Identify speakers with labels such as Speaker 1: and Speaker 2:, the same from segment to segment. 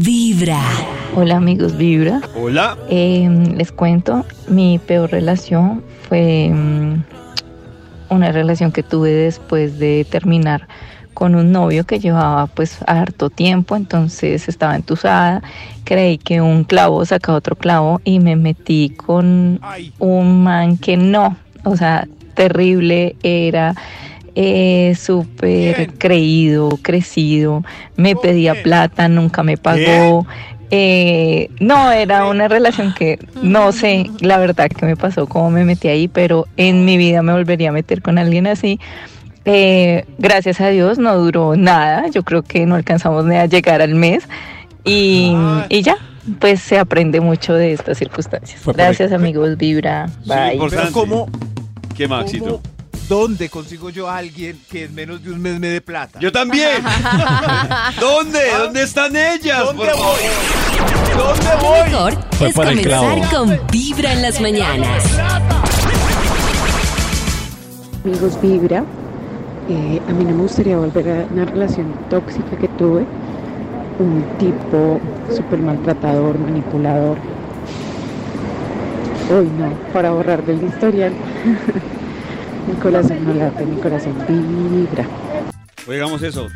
Speaker 1: Vibra.
Speaker 2: Hola amigos Vibra.
Speaker 3: Hola.
Speaker 2: Eh, les cuento, mi peor relación fue mm, una relación que tuve después de terminar con un novio que llevaba pues harto tiempo, entonces estaba entusada, creí que un clavo sacaba otro clavo y me metí con un man que no, o sea, terrible era. Eh, súper creído, crecido, me pedía plata, nunca me pagó, eh, no, era una relación que no sé la verdad que me pasó, cómo me metí ahí, pero en mi vida me volvería a meter con alguien así. Eh, gracias a Dios no duró nada, yo creo que no alcanzamos ni a llegar al mes. Y, y ya, pues se aprende mucho de estas circunstancias. Gracias amigos, Vibra, bye.
Speaker 4: ¿cómo,
Speaker 3: ¿Qué, Maxito?
Speaker 4: cómo- ¿Dónde consigo yo a alguien que en menos de un mes me dé plata?
Speaker 3: Yo también. ¿Dónde? ¿Dónde están ellas?
Speaker 4: ¿Dónde
Speaker 3: por favor?
Speaker 4: voy? ¿Dónde
Speaker 1: Lo
Speaker 4: voy?
Speaker 1: mejor
Speaker 5: Fue
Speaker 1: es comenzar con Vibra en las mañanas.
Speaker 6: Amigos Vibra, eh, a mí no me gustaría volver a una relación tóxica que tuve, un tipo súper maltratador, manipulador. Uy, no, para borrar del historial. mi corazón no late, mi corazón vibra.
Speaker 3: Oigamos eso.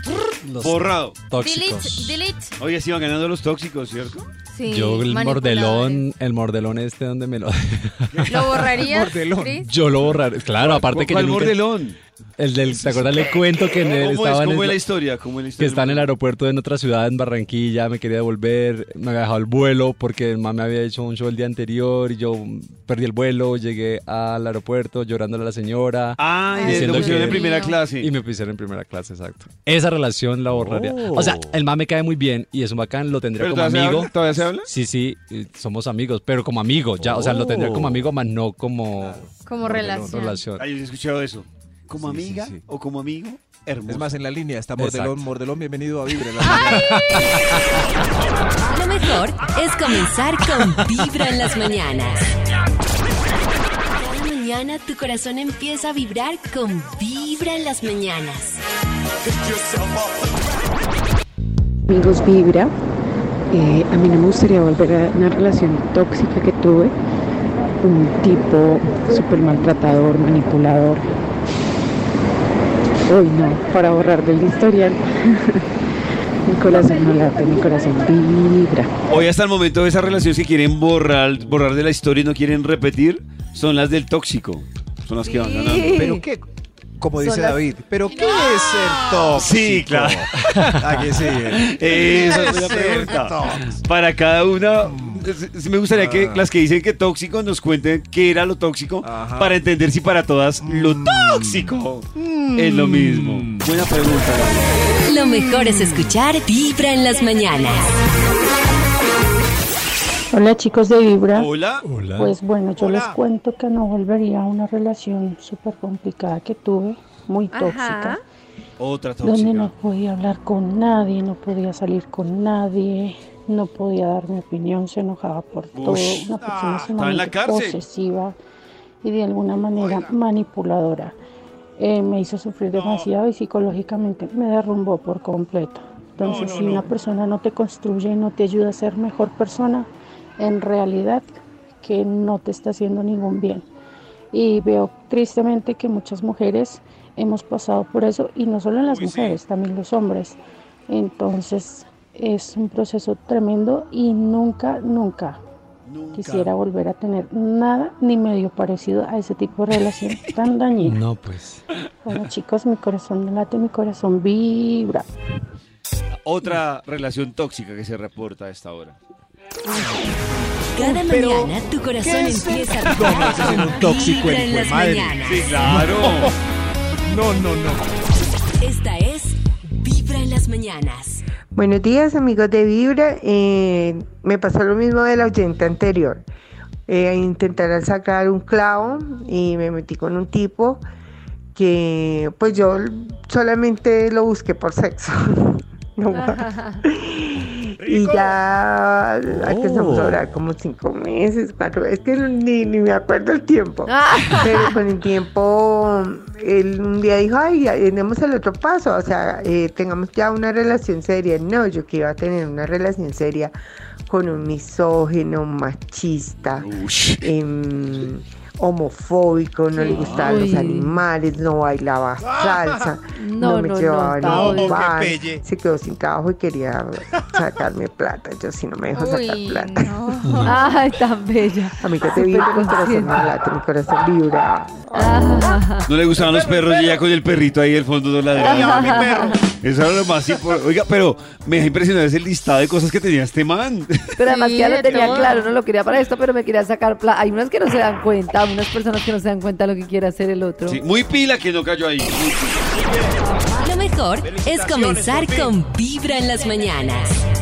Speaker 5: Los
Speaker 3: Borrado.
Speaker 5: tóxicos.
Speaker 7: Delete.
Speaker 3: Oye, sí van ganando los tóxicos, ¿cierto?
Speaker 7: Sí,
Speaker 5: Yo el mordelón, el mordelón este donde me lo...
Speaker 7: ¿Lo borrarías?
Speaker 4: Mordelón.
Speaker 5: Yo lo borraré. Claro, aparte que yo
Speaker 3: ¿Cuál
Speaker 5: nunca-
Speaker 3: mordelón?
Speaker 5: El del, ¿te acuerdas del cuento que en el-
Speaker 3: ¿Cómo es,
Speaker 5: estaba en
Speaker 3: cómo
Speaker 5: el-
Speaker 3: es la historia? ¿Cómo es la
Speaker 5: que está en el aeropuerto en otra ciudad, en Barranquilla, me quería devolver, me había dejado el vuelo porque el me había hecho un show el día anterior y yo perdí el vuelo, llegué al aeropuerto llorándole a la señora
Speaker 3: Ah, y
Speaker 5: Diciendo
Speaker 3: lo pusieron
Speaker 5: que-
Speaker 3: en primera clase.
Speaker 5: y me pusieron en primera clase, exacto. Esa relación la borraría.
Speaker 3: Oh.
Speaker 5: O sea, el man me cae muy bien y es un bacán, lo tendría
Speaker 3: ¿Pero
Speaker 5: como
Speaker 3: se
Speaker 5: amigo.
Speaker 3: habla? ¿Todavía se habla?
Speaker 5: Sí, sí, somos amigos, pero como amigo, ya, o sea, lo tendría como amigo, más no como
Speaker 7: Como relación.
Speaker 5: relación.
Speaker 3: Ay, yo he escuchado eso. ¿Como
Speaker 5: Sí,
Speaker 3: amiga
Speaker 5: sí.
Speaker 3: o como amigo? Hermoso.
Speaker 4: Es más, en la línea está
Speaker 5: Exacto.
Speaker 4: Mordelón. Mordelón, bienvenido a Vibra. en la mañana.
Speaker 1: Lo mejor es comenzar con Vibra en las mañanas. Cada mañana tu corazón empieza a vibrar con Vibra en las mañanas.
Speaker 6: Amigos Vibra, eh, a mí no me gustaría volver a una relación tóxica que tuve, un tipo súper maltratador, manipulador. Uy, no, para borrar del historial. mi corazón no late, mi corazón vibra.
Speaker 3: Hoy hasta el momento de esas relaciones que quieren borrar, borrar de la historia y no quieren repetir son las del tóxico. Son las que van ganando.
Speaker 4: ¿Pero qué? Como dice
Speaker 7: las-
Speaker 4: David. ¿Pero qué es ser tóxico?
Speaker 3: Sí, claro.
Speaker 4: ¿A que sí?
Speaker 3: Esa es la pregunta.
Speaker 4: tóxico.
Speaker 3: Para cada una, me gustaría que
Speaker 4: Ah.
Speaker 3: las que dicen que tóxico nos cuenten qué era lo tóxico
Speaker 4: Ajá.
Speaker 3: para entender si para todas lo tóxico es lo mismo. Buena pregunta.
Speaker 1: Lo mejor es escuchar Vibra en las mañanas.
Speaker 6: Hola chicos de Vibra.
Speaker 3: Hola.
Speaker 5: Hola.
Speaker 6: Pues bueno, yo
Speaker 4: Hola.
Speaker 6: les cuento que no volvería a una relación súper complicada que tuve, muy tóxica.
Speaker 7: Ajá.
Speaker 3: Otra
Speaker 6: donde no
Speaker 3: tóxica.
Speaker 6: podía hablar con nadie, no podía salir con nadie, no podía dar mi opinión, se enojaba por todo, una persona
Speaker 3: Ah, en la
Speaker 6: sumamente posesiva y de alguna manera manipuladora. Eh, me hizo sufrir demasiado y psicológicamente me derrumbó por completo. Entonces, si una persona no te construye y no te ayuda a ser mejor persona, en realidad que no te está haciendo ningún bien. Y veo tristemente que muchas mujeres hemos pasado por eso, y no solo las
Speaker 3: Uy, sí.
Speaker 6: mujeres, también los hombres. Entonces es un proceso tremendo y nunca Nunca. Quisiera volver a tener nada ni medio parecido a ese tipo de relación tan dañina.
Speaker 5: No, pues.
Speaker 6: Bueno chicos, mi corazón late, mi corazón vibra.
Speaker 3: Otra relación tóxica que se reporta a esta hora.
Speaker 1: Cada
Speaker 4: Pero,
Speaker 1: mañana tu corazón
Speaker 4: ¿qué es
Speaker 1: empieza a
Speaker 4: No, es un tóxico,
Speaker 1: en las
Speaker 4: hijuemadre.
Speaker 1: mañanas.
Speaker 3: claro.
Speaker 4: No, no, no.
Speaker 1: Esta es Vibra en las mañanas.
Speaker 8: Buenos días amigos de Vibra. Eh, me pasó lo mismo del oyente anterior. Eh, intentar sacar un clavo y me metí con un tipo que pues yo solamente lo busqué por sexo. No más. Y ya
Speaker 3: Oh.
Speaker 8: a durar como cinco meses, cuatro, es que ni, ni me acuerdo el tiempo.
Speaker 7: Ah.
Speaker 8: Pero con el tiempo, él un día dijo, ay, ya demos el otro paso, o sea, eh, tengamos ya una relación seria. No, yo que iba a tener una relación seria con un misógino, machista, em, homofóbico, no le gustaban los animales, no bailaba salsa,
Speaker 7: No,
Speaker 8: no, me
Speaker 7: no, no,
Speaker 8: llevaba a
Speaker 7: horrible.
Speaker 8: ningún bar, se quedó sin trabajo y quería sacarme plata. Yo sí no me dejo sacar plata.
Speaker 7: no.
Speaker 9: Ay, tan bella.
Speaker 8: Amiga, te vibra, mi corazón no late, mi corazón vibra.
Speaker 9: Ah,
Speaker 3: No le gustaban los perros y ya con el perrito ahí al fondo no
Speaker 4: mi perro.
Speaker 3: Eso era lo más importante. Oiga, pero me deja impresionar ese listado de cosas que tenía este man.
Speaker 9: pero además
Speaker 7: Sí,
Speaker 9: que ya lo
Speaker 7: de
Speaker 9: tenía
Speaker 7: todo.
Speaker 9: claro, no lo quería para esto, pero me quería sacar plata. Hay unas que no se dan cuenta, unas personas que no se dan cuenta lo que quiere hacer el otro.
Speaker 3: Sí, muy pila que no cayó ahí.
Speaker 1: Lo mejor es comenzar con Vibra en las mañanas.